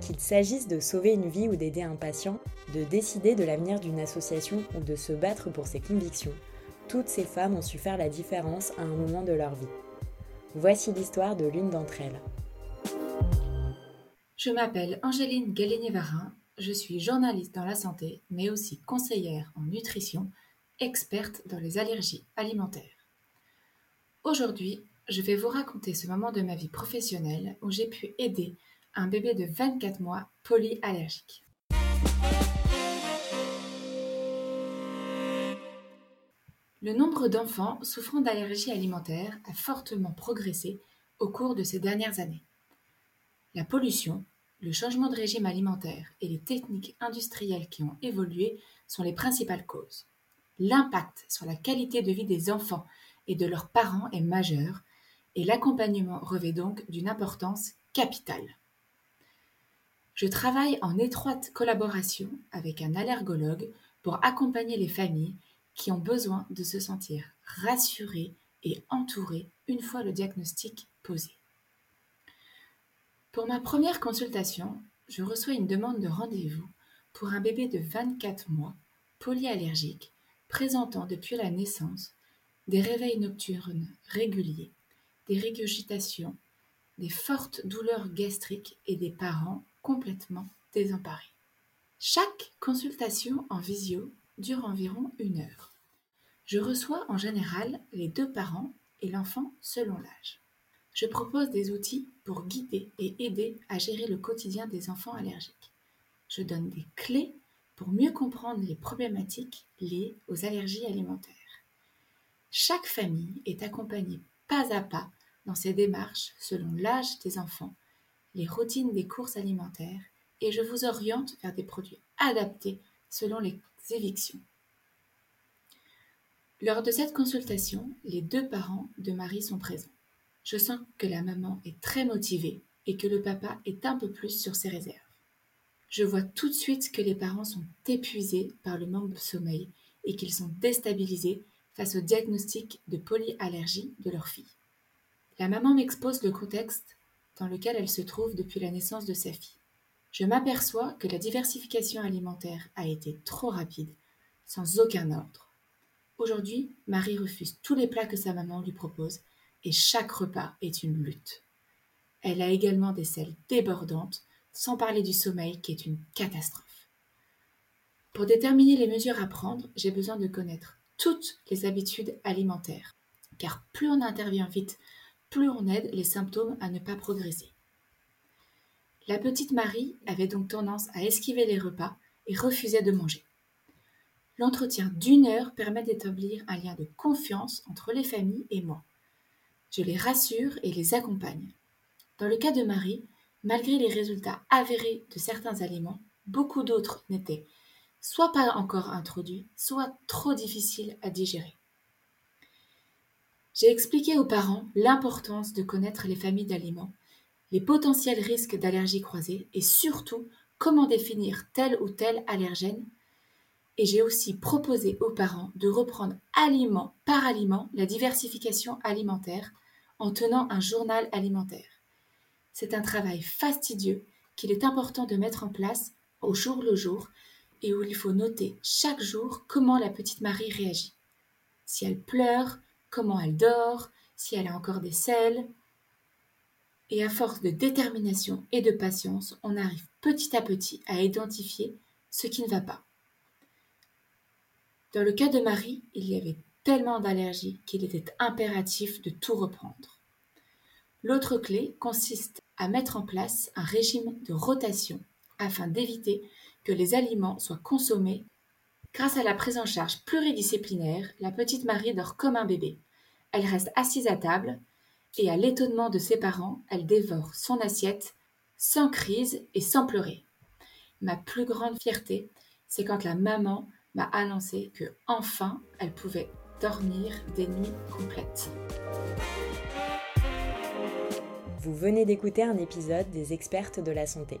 Qu'il s'agisse de sauver une vie ou d'aider un patient, de décider de l'avenir d'une association ou de se battre pour ses convictions, toutes ces femmes ont su faire la différence à un moment de leur vie. Voici l'histoire de l'une d'entre elles. Je m'appelle Angéline Galigné-Varin, je suis journaliste dans la santé, mais aussi conseillère en nutrition, experte dans les allergies alimentaires. Aujourd'hui, je vais vous raconter ce moment de ma vie professionnelle où j'ai pu aider un bébé de 24 mois polyallergique. Le nombre d'enfants souffrant d'allergies alimentaires a fortement progressé au cours de ces dernières années. La pollution, le changement de régime alimentaire et les techniques industrielles qui ont évolué sont les principales causes. L'impact sur la qualité de vie des enfants et de leurs parents est majeur et l'accompagnement revêt donc d'une importance capitale. Je travaille en étroite collaboration avec un allergologue pour accompagner les familles qui ont besoin de se sentir rassurées et entourées une fois le diagnostic posé. Pour ma première consultation, je reçois une demande de rendez-vous pour un bébé de 24 mois polyallergique présentant depuis la naissance des réveils nocturnes réguliers, des régurgitations, des fortes douleurs gastriques et des parents complètement désemparés. Chaque consultation en visio dure environ une heure. Je reçois en général les deux parents et l'enfant selon l'âge. Je propose des outils pour guider et aider à gérer le quotidien des enfants allergiques. Je donne des clés pour mieux comprendre les problématiques liées aux allergies alimentaires. Chaque famille est accompagnée pas à pas dans ses démarches selon l'âge des enfants les routines des courses alimentaires et je vous oriente vers des produits adaptés selon les évictions. Lors de cette consultation, les deux parents de Marie sont présents. Je sens que la maman est très motivée et que le papa est un peu plus sur ses réserves. Je vois tout de suite que les parents sont épuisés par le manque de sommeil et qu'ils sont déstabilisés face au diagnostic de polyallergie de leur fille. La maman m'expose le contexte dans lequel elle se trouve depuis la naissance de sa fille. Je m'aperçois que la diversification alimentaire a été trop rapide, sans aucun ordre. Aujourd'hui, Marie refuse tous les plats que sa maman lui propose et chaque repas est une lutte. Elle a également des selles débordantes, sans parler du sommeil qui est une catastrophe. Pour déterminer les mesures à prendre, j'ai besoin de connaître toutes les habitudes alimentaires, car plus on intervient vite plus on aide les symptômes à ne pas progresser. La petite Marie avait donc tendance à esquiver les repas et refusait de manger. L'entretien d'une heure permet d'établir un lien de confiance entre les familles et moi. Je les rassure et les accompagne. Dans le cas de Marie, malgré les résultats avérés de certains aliments, beaucoup d'autres n'étaient soit pas encore introduits, soit trop difficiles à digérer. J'ai expliqué aux parents l'importance de connaître les familles d'aliments, les potentiels risques d'allergies croisées et surtout comment définir tel ou tel allergène. Et j'ai aussi proposé aux parents de reprendre aliment par aliment la diversification alimentaire en tenant un journal alimentaire. C'est un travail fastidieux qu'il est important de mettre en place au jour le jour et où il faut noter chaque jour comment la petite Marie réagit. Si elle pleure, comment elle dort, si elle a encore des selles. Et à force de détermination et de patience, on arrive petit à petit à identifier ce qui ne va pas. Dans le cas de Marie, il y avait tellement d'allergies qu'il était impératif de tout reprendre. L'autre clé consiste à mettre en place un régime de rotation afin d'éviter que les aliments soient consommés Grâce à la prise en charge pluridisciplinaire, la petite Marie dort comme un bébé. Elle reste assise à table et à l'étonnement de ses parents, elle dévore son assiette sans crise et sans pleurer. Ma plus grande fierté, c'est quand la maman m'a annoncé que enfin elle pouvait dormir des nuits complètes. Vous venez d'écouter un épisode des expertes de la santé.